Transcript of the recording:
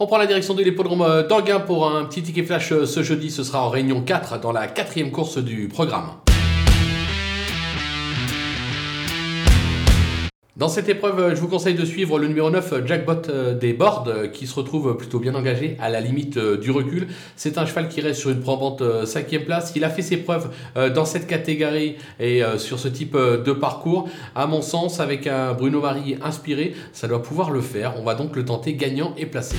On prend la direction de l'hippodrome d'Anguin pour un petit ticket flash ce jeudi. Ce sera en réunion 4 dans la quatrième course du programme. Dans cette épreuve, je vous conseille de suivre le numéro 9, Jackbot euh, des Bordes, euh, qui se retrouve plutôt bien engagé à la limite euh, du recul. C'est un cheval qui reste sur une probante cinquième place. Il a fait ses preuves dans cette catégorie et sur ce type de parcours. À mon sens, avec un Bruno Marie inspiré, ça doit pouvoir le faire. On va donc le tenter gagnant et placé.